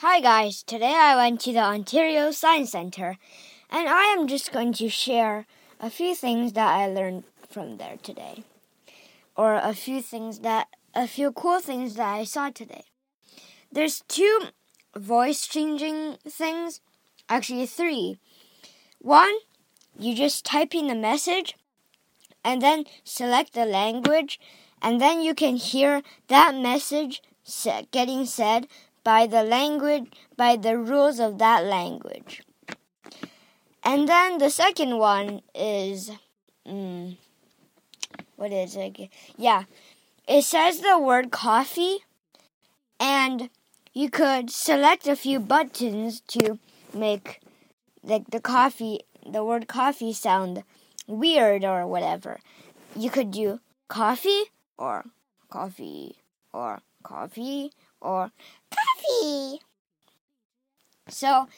Hi guys, today I went to the Ontario Science Center and I am just going to share a few things that I learned from there today. Or a few things that a few cool things that I saw today. There's two voice changing things, actually three. One, you just type in the message and then select the language and then you can hear that message getting said by the language, by the rules of that language. And then the second one is, mm, what is it? Yeah, it says the word coffee, and you could select a few buttons to make like the coffee, the word coffee sound weird or whatever. You could do coffee or coffee or coffee or So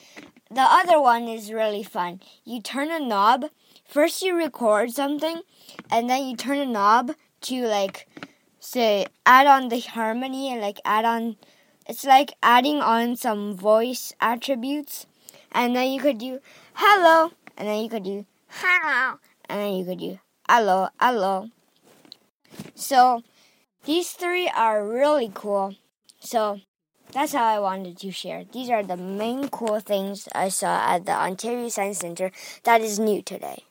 the other one is really fun. You turn a knob. First you record something and then you turn a knob to like say add on the harmony and like add on it's like adding on some voice attributes and then you could do hello and then you could do hello and then you could do hello hello so these three are really cool so that's how I wanted to share. These are the main cool things I saw at the Ontario Science Center that is new today.